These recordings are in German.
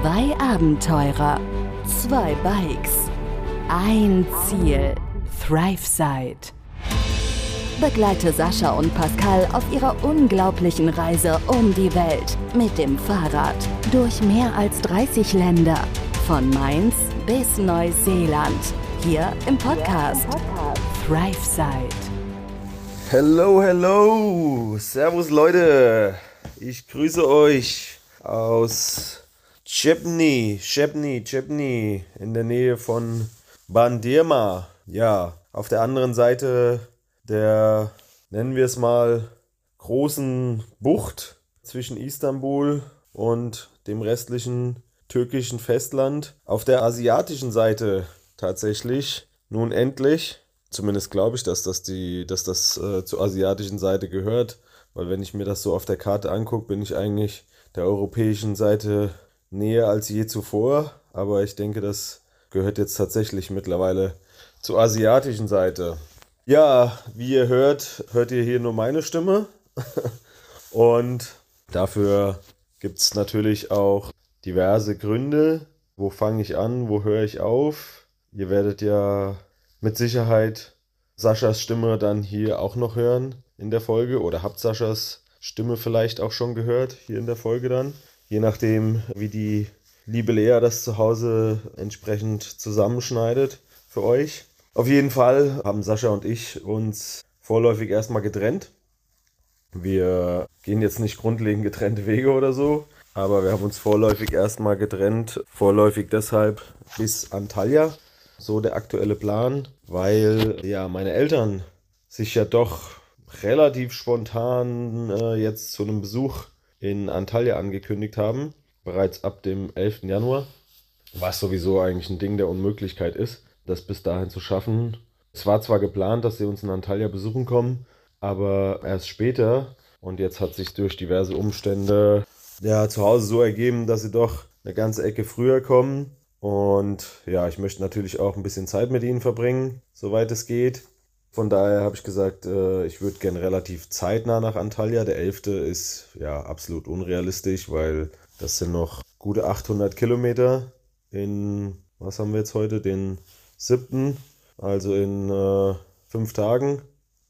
Zwei Abenteurer, zwei Bikes, ein Ziel, ThriveSide. Begleite Sascha und Pascal auf ihrer unglaublichen Reise um die Welt mit dem Fahrrad durch mehr als 30 Länder, von Mainz bis Neuseeland, hier im Podcast, ThriveSide. Hello, hello, Servus Leute, ich grüße euch aus Chepni, Chepni, Chepni in der Nähe von Bandirma. Ja, auf der anderen Seite der, nennen wir es mal, großen Bucht zwischen Istanbul und dem restlichen türkischen Festland. Auf der asiatischen Seite tatsächlich nun endlich, zumindest glaube ich, dass das, die, dass das äh, zur asiatischen Seite gehört, weil wenn ich mir das so auf der Karte angucke, bin ich eigentlich der europäischen Seite näher als je zuvor. Aber ich denke, das gehört jetzt tatsächlich mittlerweile zur asiatischen Seite. Ja, wie ihr hört, hört ihr hier nur meine Stimme. Und dafür gibt es natürlich auch diverse Gründe. Wo fange ich an? Wo höre ich auf? Ihr werdet ja mit Sicherheit Saschas Stimme dann hier auch noch hören in der Folge oder habt Saschas Stimme vielleicht auch schon gehört hier in der Folge dann. Je nachdem, wie die liebe Lea das zu Hause entsprechend zusammenschneidet für euch. Auf jeden Fall haben Sascha und ich uns vorläufig erstmal getrennt. Wir gehen jetzt nicht grundlegend getrennte Wege oder so, aber wir haben uns vorläufig erstmal getrennt. Vorläufig deshalb bis Antalya. So der aktuelle Plan, weil ja meine Eltern sich ja doch relativ spontan äh, jetzt zu einem Besuch in Antalya angekündigt haben. Bereits ab dem 11. Januar. Was sowieso eigentlich ein Ding der Unmöglichkeit ist, das bis dahin zu schaffen. Es war zwar geplant, dass sie uns in Antalya besuchen kommen, aber erst später. Und jetzt hat sich durch diverse Umstände ja, zu Hause so ergeben, dass sie doch eine ganze Ecke früher kommen. Und ja, ich möchte natürlich auch ein bisschen Zeit mit ihnen verbringen, soweit es geht. Von daher habe ich gesagt, äh, ich würde gerne relativ zeitnah nach Antalya. Der 11. ist ja absolut unrealistisch, weil das sind noch gute 800 Kilometer in, was haben wir jetzt heute, den 7., also in äh, Tagen,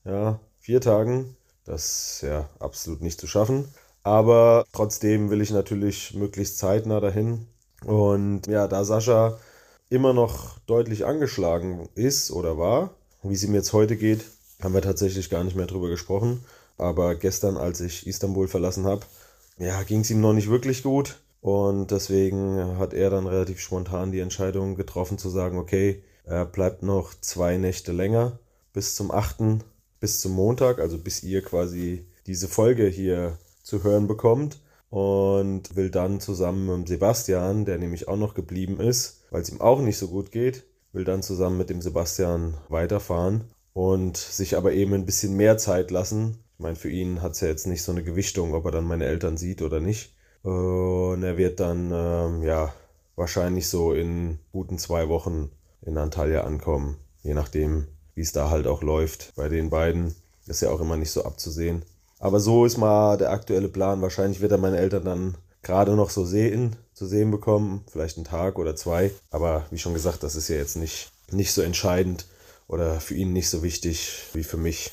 ja, vier Tagen. Das ist ja absolut nicht zu schaffen. Aber trotzdem will ich natürlich möglichst zeitnah dahin. Und ja, da Sascha immer noch deutlich angeschlagen ist oder war, wie es ihm jetzt heute geht, haben wir tatsächlich gar nicht mehr drüber gesprochen. Aber gestern, als ich Istanbul verlassen habe, ja, ging es ihm noch nicht wirklich gut. Und deswegen hat er dann relativ spontan die Entscheidung getroffen zu sagen, okay, er bleibt noch zwei Nächte länger bis zum 8., bis zum Montag, also bis ihr quasi diese Folge hier zu hören bekommt. Und will dann zusammen mit Sebastian, der nämlich auch noch geblieben ist, weil es ihm auch nicht so gut geht, will dann zusammen mit dem Sebastian weiterfahren und sich aber eben ein bisschen mehr Zeit lassen. Ich meine, für ihn hat es ja jetzt nicht so eine Gewichtung, ob er dann meine Eltern sieht oder nicht. Und er wird dann, ähm, ja, wahrscheinlich so in guten zwei Wochen in Antalya ankommen. Je nachdem, wie es da halt auch läuft bei den beiden. Ist ja auch immer nicht so abzusehen. Aber so ist mal der aktuelle Plan. Wahrscheinlich wird er meine Eltern dann gerade noch so sehen, zu sehen bekommen, vielleicht einen Tag oder zwei. Aber wie schon gesagt, das ist ja jetzt nicht, nicht so entscheidend oder für ihn nicht so wichtig wie für mich.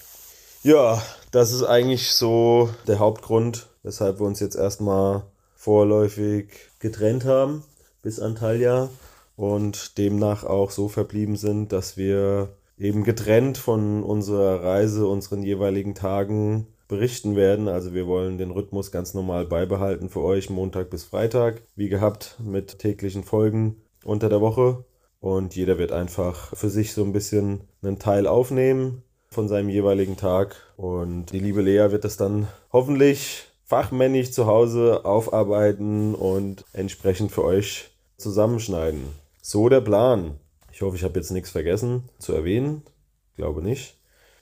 Ja, das ist eigentlich so der Hauptgrund, weshalb wir uns jetzt erstmal vorläufig getrennt haben bis Antalya und demnach auch so verblieben sind, dass wir eben getrennt von unserer Reise, unseren jeweiligen Tagen berichten werden. Also wir wollen den Rhythmus ganz normal beibehalten für euch, Montag bis Freitag, wie gehabt, mit täglichen Folgen unter der Woche. Und jeder wird einfach für sich so ein bisschen einen Teil aufnehmen von seinem jeweiligen Tag. Und die liebe Lea wird das dann hoffentlich fachmännisch zu Hause aufarbeiten und entsprechend für euch zusammenschneiden. So der Plan. Ich hoffe, ich habe jetzt nichts vergessen zu erwähnen. Glaube nicht.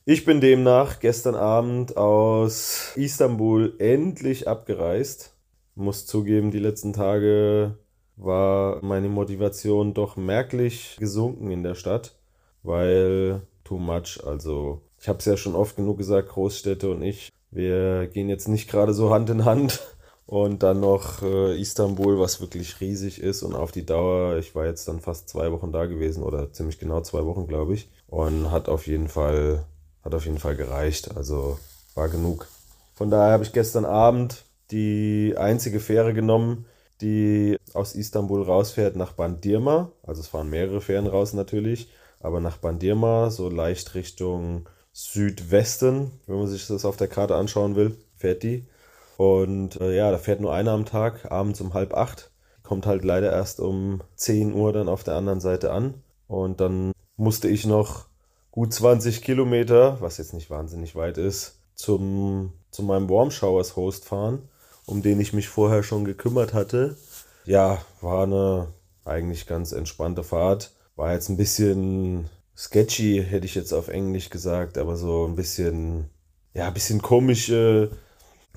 Ich bin demnach gestern Abend aus Istanbul endlich abgereist. Muss zugeben, die letzten Tage war meine Motivation doch merklich gesunken in der Stadt, weil too much. Also ich habe es ja schon oft genug gesagt, Großstädte und ich, wir gehen jetzt nicht gerade so Hand in Hand Und dann noch äh, Istanbul, was wirklich riesig ist und auf die Dauer, ich war jetzt dann fast zwei Wochen da gewesen oder ziemlich genau zwei Wochen, glaube ich. Und hat auf jeden Fall, hat auf jeden Fall gereicht. Also war genug. Von daher habe ich gestern Abend die einzige Fähre genommen, die aus Istanbul rausfährt nach Bandirma. Also es fahren mehrere Fähren raus natürlich, aber nach Bandirma, so leicht Richtung Südwesten, wenn man sich das auf der Karte anschauen will, fährt die. Und äh, ja, da fährt nur einer am Tag, abends um halb acht. Kommt halt leider erst um 10 Uhr dann auf der anderen Seite an. Und dann musste ich noch gut 20 Kilometer, was jetzt nicht wahnsinnig weit ist, zum, zu meinem Warm Showers Host fahren, um den ich mich vorher schon gekümmert hatte. Ja, war eine eigentlich ganz entspannte Fahrt. War jetzt ein bisschen sketchy, hätte ich jetzt auf Englisch gesagt, aber so ein bisschen, ja, ein bisschen komische. Äh,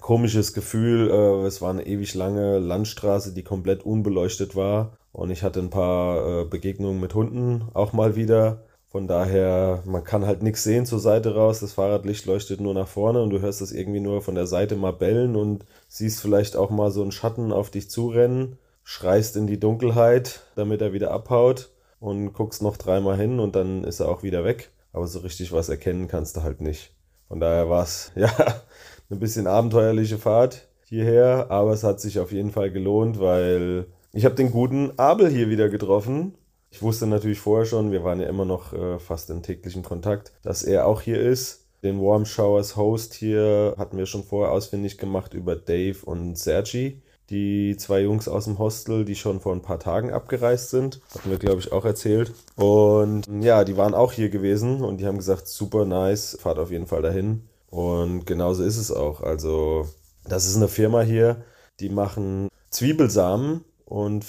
komisches Gefühl. Äh, es war eine ewig lange Landstraße, die komplett unbeleuchtet war. Und ich hatte ein paar äh, Begegnungen mit Hunden auch mal wieder. Von daher, man kann halt nichts sehen zur Seite raus. Das Fahrradlicht leuchtet nur nach vorne und du hörst das irgendwie nur von der Seite mal bellen und siehst vielleicht auch mal so einen Schatten auf dich zurennen, schreist in die Dunkelheit, damit er wieder abhaut und guckst noch dreimal hin und dann ist er auch wieder weg. Aber so richtig was erkennen kannst du halt nicht. Von daher war es, ja, eine bisschen abenteuerliche Fahrt hierher, aber es hat sich auf jeden Fall gelohnt, weil ich habe den guten Abel hier wieder getroffen. Ich wusste natürlich vorher schon, wir waren ja immer noch äh, fast in täglichen Kontakt, dass er auch hier ist. Den Warm Showers Host hier hatten wir schon vorher ausfindig gemacht über Dave und Sergi. Die zwei Jungs aus dem Hostel, die schon vor ein paar Tagen abgereist sind. Hatten wir, glaube ich, auch erzählt. Und ja, die waren auch hier gewesen und die haben gesagt, super nice, fahrt auf jeden Fall dahin. Und genauso ist es auch. Also, das ist eine Firma hier, die machen Zwiebelsamen und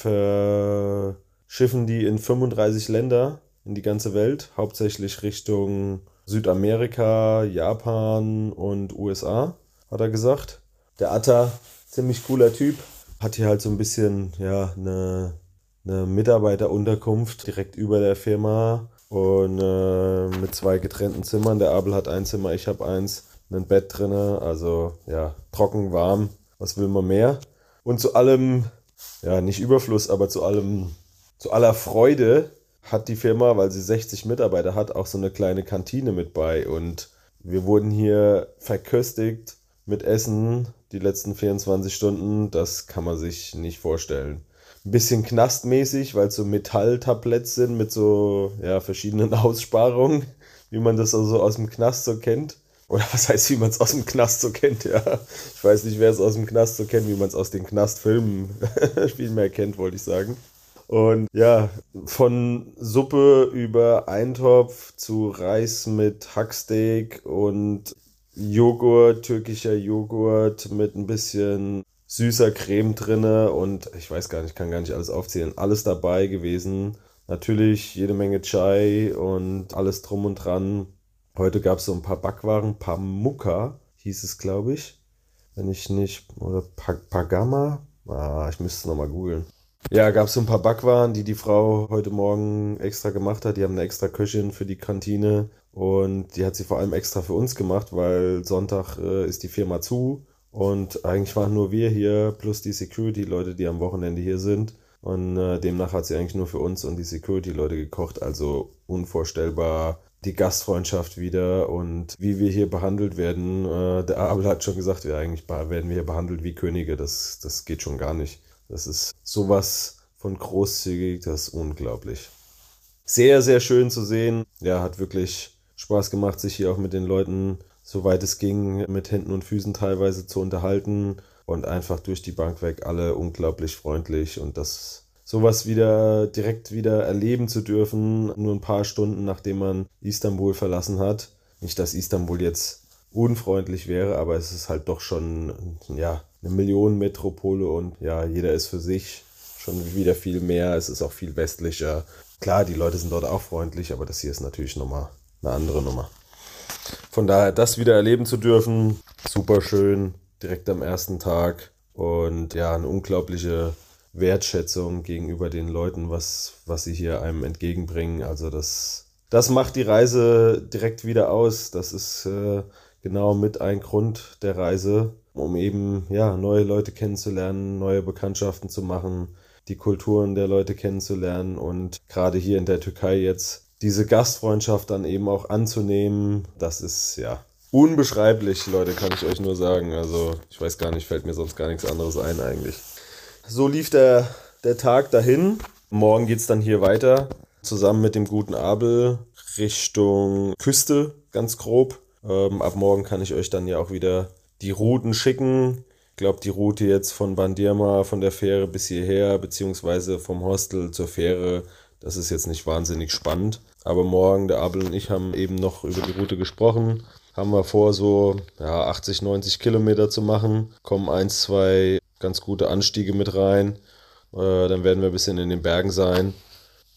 verschiffen die in 35 Länder in die ganze Welt, hauptsächlich Richtung Südamerika, Japan und USA, hat er gesagt. Der Atta, ziemlich cooler Typ, hat hier halt so ein bisschen ja, eine, eine Mitarbeiterunterkunft direkt über der Firma und äh, mit zwei getrennten Zimmern. Der Abel hat ein Zimmer, ich habe eins, ein Bett drin, also ja, trocken, warm, was will man mehr? Und zu allem, ja, nicht Überfluss, aber zu allem, zu aller Freude hat die Firma, weil sie 60 Mitarbeiter hat, auch so eine kleine Kantine mit bei und wir wurden hier verköstigt mit Essen die letzten 24 Stunden, das kann man sich nicht vorstellen ein bisschen knastmäßig, weil es so Metalltabletts sind mit so ja, verschiedenen Aussparungen, wie man das also aus dem Knast so kennt. Oder was heißt, wie man es aus dem Knast so kennt, ja. Ich weiß nicht, wer es aus dem Knast so kennt, wie man es aus den Knastfilmen viel mehr kennt, wollte ich sagen. Und ja, von Suppe über Eintopf zu Reis mit Hacksteak und Joghurt, türkischer Joghurt mit ein bisschen süßer Creme drinne und ich weiß gar nicht, ich kann gar nicht alles aufzählen. Alles dabei gewesen. Natürlich jede Menge Chai und alles drum und dran. Heute gab es so ein paar Backwaren. Pamuka hieß es, glaube ich. Wenn ich nicht. Oder Pagama? Ah, ich müsste es nochmal googeln. Ja, gab es so ein paar Backwaren, die die Frau heute Morgen extra gemacht hat. Die haben eine extra Köchin für die Kantine und die hat sie vor allem extra für uns gemacht, weil Sonntag äh, ist die Firma zu und eigentlich waren nur wir hier plus die Security-Leute, die am Wochenende hier sind. Und äh, demnach hat sie eigentlich nur für uns und die Security-Leute gekocht. Also unvorstellbar die Gastfreundschaft wieder und wie wir hier behandelt werden. Äh, der Abel hat schon gesagt, ja, eigentlich werden wir hier behandelt wie Könige. Das, das geht schon gar nicht. Das ist sowas von großzügig, das ist unglaublich. Sehr, sehr schön zu sehen. Ja, hat wirklich Spaß gemacht, sich hier auch mit den Leuten soweit es ging, mit Händen und Füßen teilweise zu unterhalten und einfach durch die Bank weg alle unglaublich freundlich und das sowas wieder direkt wieder erleben zu dürfen, nur ein paar Stunden nachdem man Istanbul verlassen hat. Nicht, dass Istanbul jetzt unfreundlich wäre, aber es ist halt doch schon ja, eine Millionenmetropole und ja, jeder ist für sich schon wieder viel mehr. Es ist auch viel westlicher. Klar, die Leute sind dort auch freundlich, aber das hier ist natürlich nochmal eine andere Nummer. Von daher, das wieder erleben zu dürfen, super schön, direkt am ersten Tag. Und ja, eine unglaubliche Wertschätzung gegenüber den Leuten, was, was sie hier einem entgegenbringen. Also das, das macht die Reise direkt wieder aus. Das ist äh, genau mit ein Grund der Reise. um eben ja neue Leute kennenzulernen, neue Bekanntschaften zu machen, die Kulturen der Leute kennenzulernen und gerade hier in der Türkei jetzt diese Gastfreundschaft dann eben auch anzunehmen, das ist ja unbeschreiblich, Leute, kann ich euch nur sagen. Also ich weiß gar nicht, fällt mir sonst gar nichts anderes ein eigentlich. So lief der, der Tag dahin. Morgen geht es dann hier weiter, zusammen mit dem guten Abel Richtung Küste, ganz grob. Ähm, ab morgen kann ich euch dann ja auch wieder die Routen schicken. Ich glaube, die Route jetzt von Bandirma, von der Fähre bis hierher, beziehungsweise vom Hostel zur Fähre, das ist jetzt nicht wahnsinnig spannend. Aber morgen, der Abel und ich haben eben noch über die Route gesprochen. Haben wir vor, so ja, 80, 90 Kilometer zu machen. Kommen ein, zwei ganz gute Anstiege mit rein. Äh, dann werden wir ein bisschen in den Bergen sein.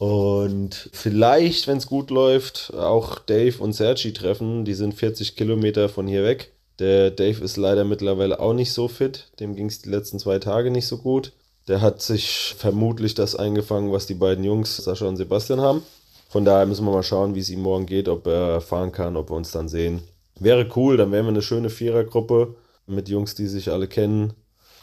Und vielleicht, wenn es gut läuft, auch Dave und Sergi treffen. Die sind 40 Kilometer von hier weg. Der Dave ist leider mittlerweile auch nicht so fit. Dem ging es die letzten zwei Tage nicht so gut. Der hat sich vermutlich das eingefangen, was die beiden Jungs, Sascha und Sebastian, haben. Von daher müssen wir mal schauen, wie es ihm morgen geht, ob er fahren kann, ob wir uns dann sehen. Wäre cool, dann wären wir eine schöne Vierergruppe mit Jungs, die sich alle kennen.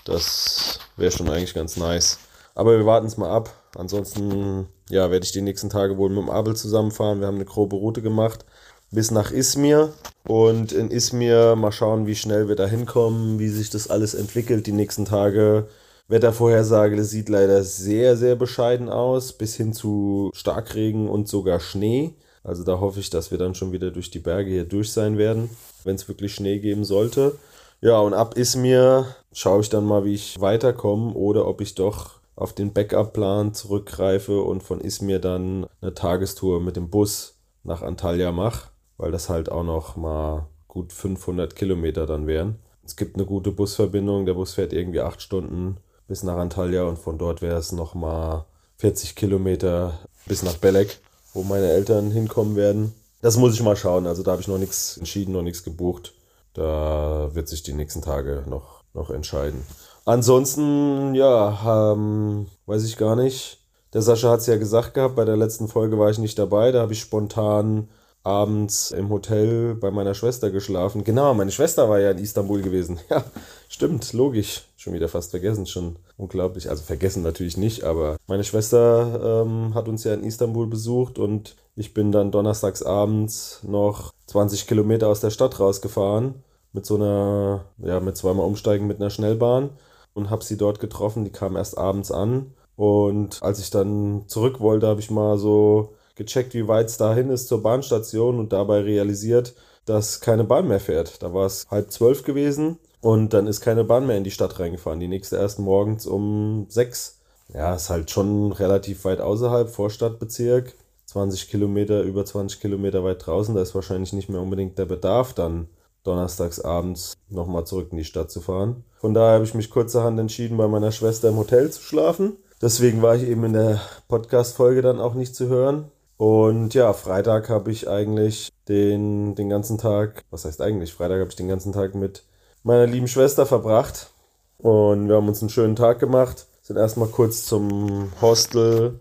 Das wäre schon eigentlich ganz nice. Aber wir warten es mal ab. Ansonsten ja, werde ich die nächsten Tage wohl mit dem Abel zusammenfahren. Wir haben eine grobe Route gemacht bis nach Izmir und in Izmir mal schauen, wie schnell wir da hinkommen, wie sich das alles entwickelt die nächsten Tage. Wettervorhersage das sieht leider sehr, sehr bescheiden aus, bis hin zu Starkregen und sogar Schnee. Also da hoffe ich, dass wir dann schon wieder durch die Berge hier durch sein werden, wenn es wirklich Schnee geben sollte. Ja, und ab Izmir schaue ich dann mal, wie ich weiterkomme oder ob ich doch auf den Backup-Plan zurückgreife und von Izmir dann eine Tagestour mit dem Bus nach Antalya mache, weil das halt auch noch mal gut 500 Kilometer dann wären. Es gibt eine gute Busverbindung, der Bus fährt irgendwie acht Stunden bis nach Antalya und von dort wäre es noch mal 40 Kilometer bis nach Belek, wo meine Eltern hinkommen werden. Das muss ich mal schauen, also da habe ich noch nichts entschieden, noch nichts gebucht. Da wird sich die nächsten Tage noch, noch entscheiden. Ansonsten, ja, ähm, weiß ich gar nicht. Der Sascha hat es ja gesagt gehabt, bei der letzten Folge war ich nicht dabei. Da habe ich spontan abends im Hotel bei meiner Schwester geschlafen. Genau, meine Schwester war ja in Istanbul gewesen. Ja, stimmt, logisch. Schon wieder fast vergessen, schon unglaublich. Also vergessen natürlich nicht, aber meine Schwester ähm, hat uns ja in Istanbul besucht und ich bin dann donnerstags abends noch 20 Kilometer aus der Stadt rausgefahren mit so einer, ja, mit zweimal Umsteigen mit einer Schnellbahn und habe sie dort getroffen. Die kam erst abends an. Und als ich dann zurück wollte, habe ich mal so gecheckt, wie weit es dahin ist zur Bahnstation und dabei realisiert, dass keine Bahn mehr fährt. Da war es halb zwölf gewesen und dann ist keine Bahn mehr in die Stadt reingefahren. Die nächste erst morgens um sechs. Ja, ist halt schon relativ weit außerhalb, Vorstadtbezirk. 20 Kilometer, über 20 Kilometer weit draußen. Da ist wahrscheinlich nicht mehr unbedingt der Bedarf dann donnerstags abends nochmal zurück in die Stadt zu fahren. Von daher habe ich mich kurzerhand entschieden, bei meiner Schwester im Hotel zu schlafen. Deswegen war ich eben in der Podcast-Folge dann auch nicht zu hören. Und ja, Freitag habe ich eigentlich den, den ganzen Tag, was heißt eigentlich, Freitag habe ich den ganzen Tag mit meiner lieben Schwester verbracht. Und wir haben uns einen schönen Tag gemacht, sind erstmal kurz zum Hostel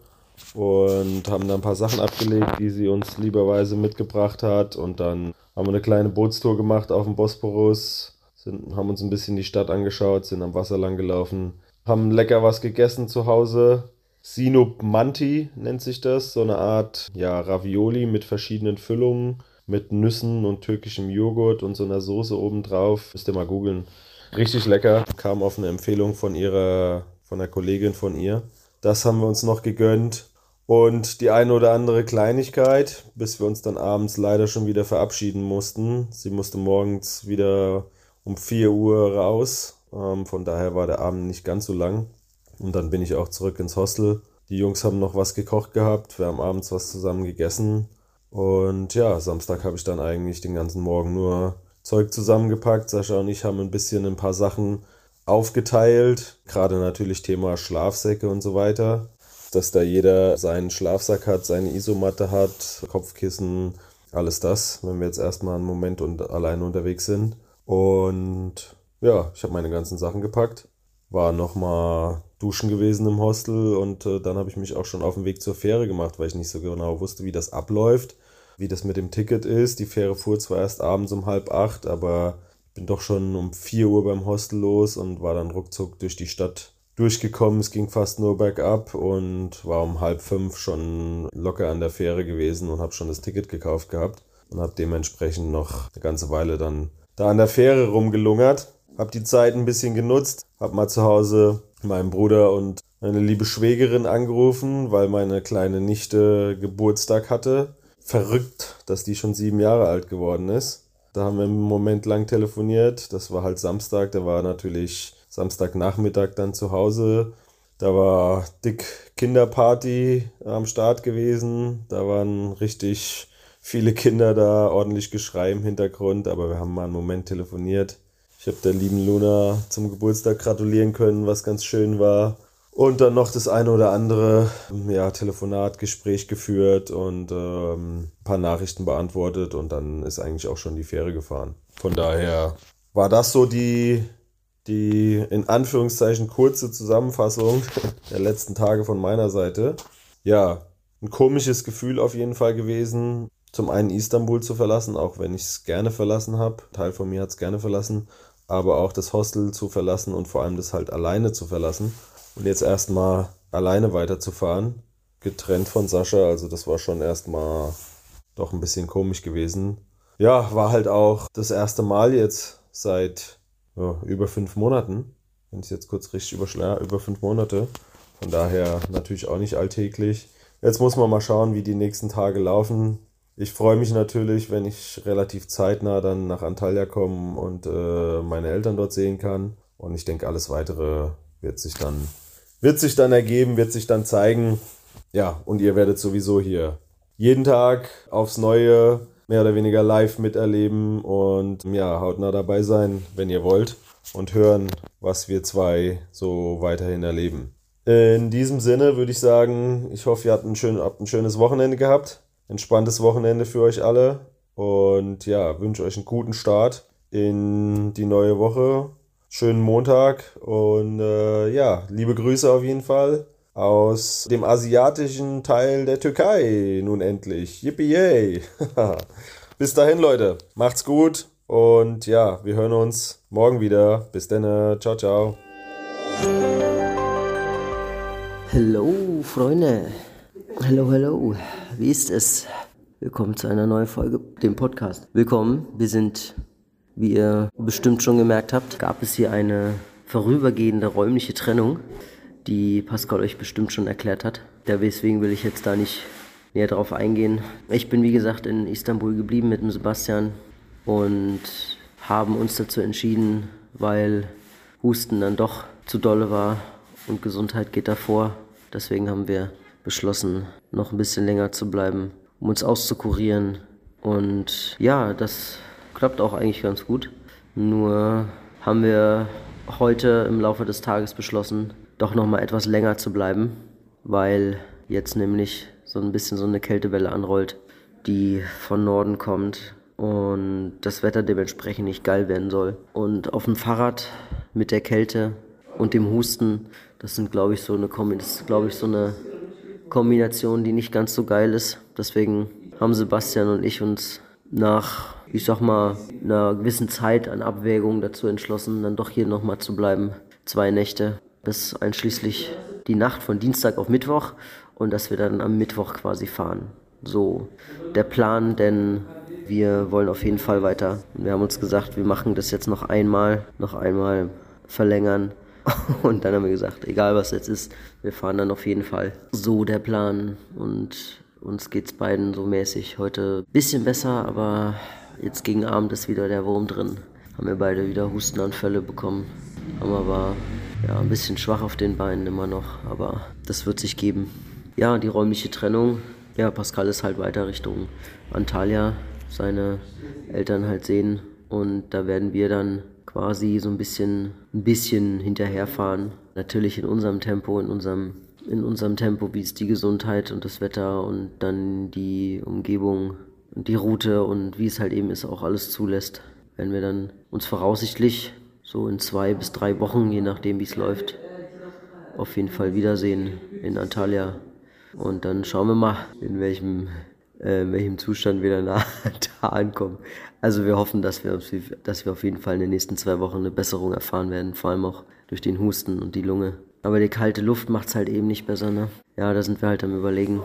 und haben da ein paar Sachen abgelegt, die sie uns lieberweise mitgebracht hat. Und dann haben wir eine kleine Bootstour gemacht auf dem Bosporus, sind, haben uns ein bisschen die Stadt angeschaut, sind am Wasser lang gelaufen, haben lecker was gegessen zu Hause. Sinop Manti nennt sich das, so eine Art ja, Ravioli mit verschiedenen Füllungen, mit Nüssen und türkischem Joghurt und so einer Soße obendrauf. Müsst ihr mal googeln. Richtig lecker, kam auf eine Empfehlung von ihrer, von einer Kollegin von ihr. Das haben wir uns noch gegönnt. Und die eine oder andere Kleinigkeit, bis wir uns dann abends leider schon wieder verabschieden mussten. Sie musste morgens wieder um 4 Uhr raus. Ähm, von daher war der Abend nicht ganz so lang. Und dann bin ich auch zurück ins Hostel. Die Jungs haben noch was gekocht gehabt. Wir haben abends was zusammen gegessen. Und ja, Samstag habe ich dann eigentlich den ganzen Morgen nur Zeug zusammengepackt. Sascha und ich haben ein bisschen ein paar Sachen aufgeteilt. Gerade natürlich Thema Schlafsäcke und so weiter dass da jeder seinen Schlafsack hat, seine Isomatte hat, Kopfkissen, alles das, wenn wir jetzt erstmal einen Moment und alleine unterwegs sind. Und ja, ich habe meine ganzen Sachen gepackt, war nochmal duschen gewesen im Hostel und äh, dann habe ich mich auch schon auf den Weg zur Fähre gemacht, weil ich nicht so genau wusste, wie das abläuft, wie das mit dem Ticket ist. Die Fähre fuhr zwar erst abends um halb acht, aber bin doch schon um 4 Uhr beim Hostel los und war dann ruckzuck durch die Stadt durchgekommen. Es ging fast nur bergab und war um halb fünf schon locker an der Fähre gewesen und habe schon das Ticket gekauft gehabt und habe dementsprechend noch eine ganze Weile dann da an der Fähre rumgelungert. Habe die Zeit ein bisschen genutzt, habe mal zu Hause meinen Bruder und meine liebe Schwägerin angerufen, weil meine kleine Nichte Geburtstag hatte. Verrückt, dass die schon sieben Jahre alt geworden ist. Da haben wir einen Moment lang telefoniert. Das war halt Samstag, da war natürlich Samstagnachmittag dann zu Hause. Da war dick Kinderparty am Start gewesen. Da waren richtig viele Kinder da, ordentlich Geschrei im Hintergrund, aber wir haben mal einen Moment telefoniert. Ich habe der lieben Luna zum Geburtstag gratulieren können, was ganz schön war. Und dann noch das eine oder andere ja, Telefonat, Gespräch geführt und ähm, paar Nachrichten beantwortet und dann ist eigentlich auch schon die Fähre gefahren. Von daher war das so die die in Anführungszeichen kurze Zusammenfassung der letzten Tage von meiner Seite. Ja, ein komisches Gefühl auf jeden Fall gewesen, zum einen Istanbul zu verlassen, auch wenn ich es gerne verlassen habe. Teil von mir hat es gerne verlassen, aber auch das Hostel zu verlassen und vor allem das halt alleine zu verlassen und jetzt erstmal alleine weiterzufahren, getrennt von Sascha. Also das war schon erstmal doch ein bisschen komisch gewesen. Ja, war halt auch das erste Mal jetzt seit ja, über fünf Monaten. Wenn ich jetzt kurz richtig überschlage, über fünf Monate. Von daher natürlich auch nicht alltäglich. Jetzt muss man mal schauen, wie die nächsten Tage laufen. Ich freue mich natürlich, wenn ich relativ zeitnah dann nach Antalya komme und äh, meine Eltern dort sehen kann. Und ich denke, alles weitere wird sich dann, wird sich dann ergeben, wird sich dann zeigen. Ja, und ihr werdet sowieso hier jeden Tag aufs Neue mehr oder weniger live miterleben und ja, hautnah dabei sein, wenn ihr wollt und hören, was wir zwei so weiterhin erleben. In diesem Sinne würde ich sagen, ich hoffe, ihr habt ein, schön, habt ein schönes Wochenende gehabt. Entspanntes Wochenende für euch alle. Und ja, wünsche euch einen guten Start in die neue Woche. Schönen Montag und äh, ja, liebe Grüße auf jeden Fall aus dem asiatischen Teil der Türkei. Nun endlich. Yippie. Bis dahin, Leute. Macht's gut. Und ja, wir hören uns morgen wieder. Bis dann. Ciao, ciao. Hallo, Freunde. Hallo, hallo. Wie ist es? Willkommen zu einer neuen Folge, dem Podcast. Willkommen. Wir sind, wie ihr bestimmt schon gemerkt habt, gab es hier eine vorübergehende räumliche Trennung die Pascal euch bestimmt schon erklärt hat. Deswegen will ich jetzt da nicht näher drauf eingehen. Ich bin wie gesagt in Istanbul geblieben mit dem Sebastian und haben uns dazu entschieden, weil Husten dann doch zu dolle war und Gesundheit geht davor. Deswegen haben wir beschlossen, noch ein bisschen länger zu bleiben, um uns auszukurieren. Und ja, das klappt auch eigentlich ganz gut. Nur haben wir heute im Laufe des Tages beschlossen, doch noch mal etwas länger zu bleiben, weil jetzt nämlich so ein bisschen so eine Kältewelle anrollt, die von Norden kommt und das Wetter dementsprechend nicht geil werden soll. Und auf dem Fahrrad mit der Kälte und dem Husten, das sind glaube ich so eine glaube ich so eine Kombination, die nicht ganz so geil ist. Deswegen haben Sebastian und ich uns nach, ich sag mal, einer gewissen Zeit an Abwägung dazu entschlossen, dann doch hier nochmal zu bleiben. Zwei Nächte bis einschließlich die Nacht von Dienstag auf Mittwoch und dass wir dann am Mittwoch quasi fahren. So der Plan, denn wir wollen auf jeden Fall weiter. Wir haben uns gesagt, wir machen das jetzt noch einmal, noch einmal verlängern. Und dann haben wir gesagt, egal was jetzt ist, wir fahren dann auf jeden Fall. So der Plan. Und uns geht's beiden so mäßig heute ein bisschen besser, aber jetzt gegen Abend ist wieder der Wurm drin. Haben wir beide wieder Hustenanfälle bekommen. Haben aber ja, ein bisschen schwach auf den Beinen immer noch, aber das wird sich geben. Ja, die räumliche Trennung. Ja, Pascal ist halt weiter Richtung Antalya, seine Eltern halt sehen und da werden wir dann quasi so ein bisschen, ein bisschen hinterherfahren. Natürlich in unserem Tempo, in unserem, in unserem Tempo, wie es die Gesundheit und das Wetter und dann die Umgebung und die Route und wie es halt eben ist, auch alles zulässt. Werden wir dann uns voraussichtlich so in zwei bis drei Wochen, je nachdem wie es läuft, auf jeden Fall wiedersehen in Antalya. Und dann schauen wir mal, in welchem in welchem Zustand wir dann da ankommen. Also wir hoffen, dass wir, dass wir auf jeden Fall in den nächsten zwei Wochen eine Besserung erfahren werden, vor allem auch durch den Husten und die Lunge. Aber die kalte Luft macht es halt eben nicht besser, ne? Ja, da sind wir halt am überlegen,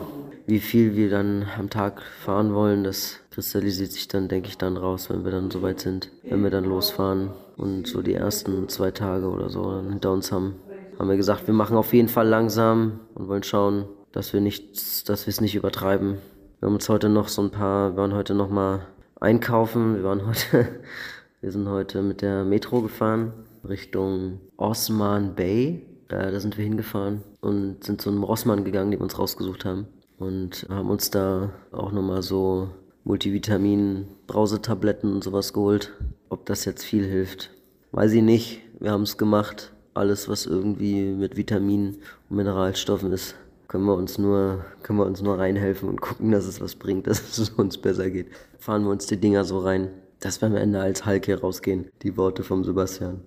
wie viel wir dann am Tag fahren wollen. Das kristallisiert sich dann, denke ich, dann raus, wenn wir dann soweit sind. Wenn wir dann losfahren und so die ersten zwei Tage oder so hinter uns haben, haben wir gesagt, wir machen auf jeden Fall langsam und wollen schauen, dass wir nicht, dass wir es nicht übertreiben. Wir haben uns heute noch so ein paar, wir waren heute noch mal einkaufen. Wir waren heute, wir sind heute mit der Metro gefahren Richtung Osman Bay. Äh, da sind wir hingefahren und sind zu einem Rossmann gegangen, den wir uns rausgesucht haben. Und haben uns da auch nochmal so Multivitamin, Brausetabletten und sowas geholt. Ob das jetzt viel hilft, weiß ich nicht. Wir haben es gemacht. Alles, was irgendwie mit Vitaminen und Mineralstoffen ist, können wir uns nur, können wir uns nur reinhelfen und gucken, dass es was bringt, dass es uns besser geht. Fahren wir uns die Dinger so rein, dass wir am Ende als Hulk hier rausgehen. Die Worte vom Sebastian.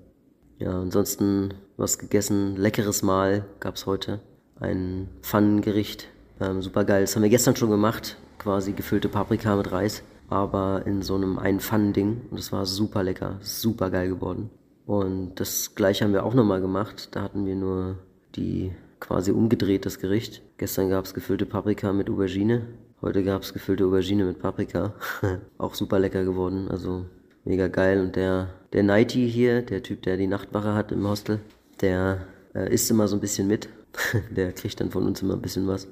Ja, ansonsten was gegessen. Leckeres Mahl gab's heute. Ein Pfannengericht. Ähm, super geil. Das haben wir gestern schon gemacht. Quasi gefüllte Paprika mit Reis. Aber in so einem ein Pfannending. Und das war super lecker. Super geil geworden. Und das gleiche haben wir auch nochmal gemacht. Da hatten wir nur die quasi umgedreht, das Gericht. Gestern gab es gefüllte Paprika mit Aubergine. Heute gab es gefüllte Aubergine mit Paprika. auch super lecker geworden, also mega geil. Und der, der Nighty hier, der Typ, der die Nachtwache hat im Hostel, der äh, isst immer so ein bisschen mit. der kriegt dann von uns immer ein bisschen was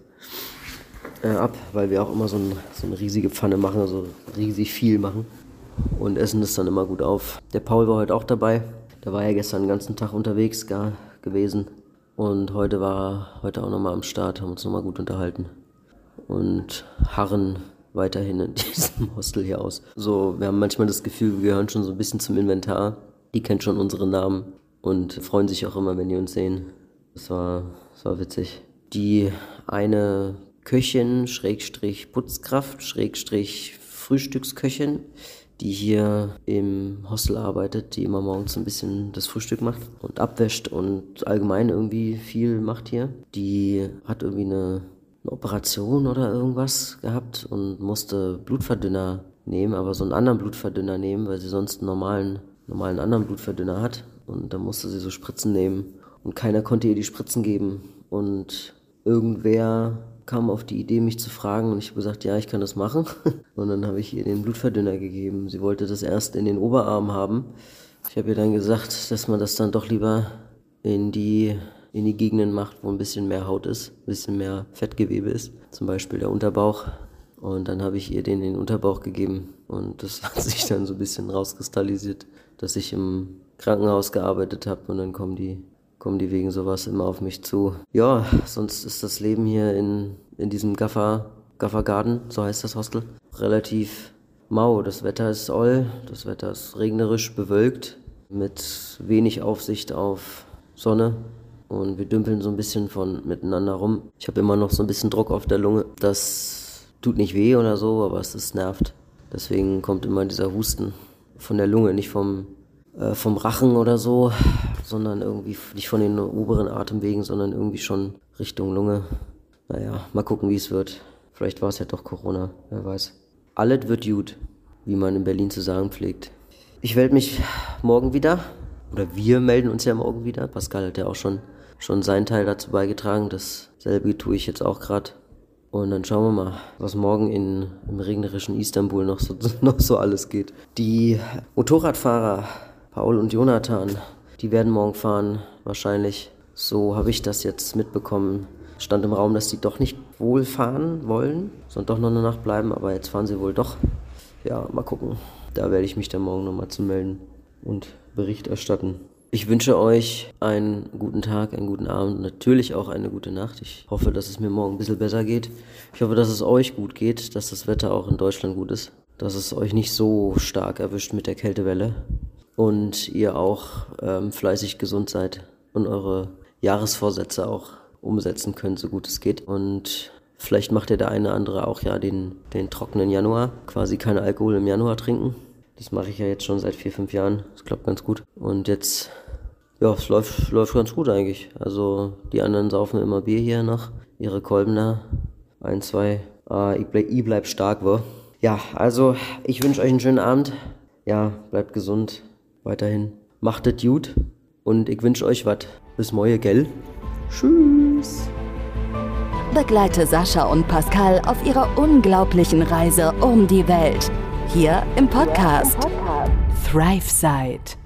äh, ab, weil wir auch immer so, ein, so eine riesige Pfanne machen, also riesig viel machen. Und essen das dann immer gut auf. Der Paul war heute auch dabei. Der war ja gestern den ganzen Tag unterwegs gar gewesen. Und heute war heute auch nochmal am Start, haben uns nochmal gut unterhalten. Und harren weiterhin in diesem Hostel hier aus. So, wir haben manchmal das Gefühl, wir gehören schon so ein bisschen zum Inventar. Die kennen schon unsere Namen und freuen sich auch immer, wenn die uns sehen. Das war, das war witzig. Die eine Köchin, Schrägstrich Putzkraft, Schrägstrich Frühstücksköchin, die hier im Hostel arbeitet, die immer morgens ein bisschen das Frühstück macht und abwäscht und allgemein irgendwie viel macht hier. Die hat irgendwie eine, eine Operation oder irgendwas gehabt und musste Blutverdünner nehmen, aber so einen anderen Blutverdünner nehmen, weil sie sonst einen normalen, normalen anderen Blutverdünner hat. Und da musste sie so Spritzen nehmen und keiner konnte ihr die Spritzen geben. Und irgendwer kam auf die Idee, mich zu fragen und ich habe gesagt, ja, ich kann das machen. Und dann habe ich ihr den Blutverdünner gegeben. Sie wollte das erst in den Oberarm haben. Ich habe ihr dann gesagt, dass man das dann doch lieber in die, in die Gegenden macht, wo ein bisschen mehr Haut ist, ein bisschen mehr Fettgewebe ist. Zum Beispiel der Unterbauch. Und dann habe ich ihr den in den Unterbauch gegeben. Und das hat sich dann so ein bisschen rauskristallisiert, dass ich im Krankenhaus gearbeitet habe und dann kommen die kommen die wegen sowas immer auf mich zu. Ja, sonst ist das Leben hier in, in diesem Gaffer, Garden, so heißt das Hostel, relativ mau. Das Wetter ist oll, das Wetter ist regnerisch, bewölkt, mit wenig Aufsicht auf Sonne. Und wir dümpeln so ein bisschen von miteinander rum. Ich habe immer noch so ein bisschen Druck auf der Lunge. Das tut nicht weh oder so, aber es ist nervt. Deswegen kommt immer dieser Husten von der Lunge, nicht vom, äh, vom Rachen oder so sondern irgendwie nicht von den oberen Atemwegen, sondern irgendwie schon Richtung Lunge. Naja, mal gucken, wie es wird. Vielleicht war es ja doch Corona, wer weiß. Alles wird gut, wie man in Berlin zu sagen pflegt. Ich melde mich morgen wieder. Oder wir melden uns ja morgen wieder. Pascal hat ja auch schon, schon seinen Teil dazu beigetragen. Dasselbe tue ich jetzt auch gerade. Und dann schauen wir mal, was morgen in, im regnerischen Istanbul noch so, noch so alles geht. Die Motorradfahrer Paul und Jonathan die werden morgen fahren, wahrscheinlich. So habe ich das jetzt mitbekommen. Stand im Raum, dass die doch nicht wohl fahren wollen, sondern doch noch eine Nacht bleiben, aber jetzt fahren sie wohl doch. Ja, mal gucken. Da werde ich mich dann morgen nochmal zu melden und Bericht erstatten. Ich wünsche euch einen guten Tag, einen guten Abend, natürlich auch eine gute Nacht. Ich hoffe, dass es mir morgen ein bisschen besser geht. Ich hoffe, dass es euch gut geht, dass das Wetter auch in Deutschland gut ist, dass es euch nicht so stark erwischt mit der Kältewelle und ihr auch ähm, fleißig gesund seid und eure Jahresvorsätze auch umsetzen könnt, so gut es geht. Und vielleicht macht ihr der eine andere auch ja den, den trockenen Januar, quasi kein Alkohol im Januar trinken. Das mache ich ja jetzt schon seit vier, fünf Jahren. Das klappt ganz gut. Und jetzt, ja, es läuft, läuft ganz gut eigentlich. Also die anderen saufen immer Bier hier noch, ihre Kolben da. Ein, zwei Äh, ich, bleib, ich bleib stark, wo. Ja, also ich wünsche euch einen schönen Abend. Ja, bleibt gesund weiterhin. Macht es gut und ich wünsche euch was. Bis morgen, gell? Tschüss. Begleite Sascha und Pascal auf ihrer unglaublichen Reise um die Welt. Hier im Podcast, Thrive Side.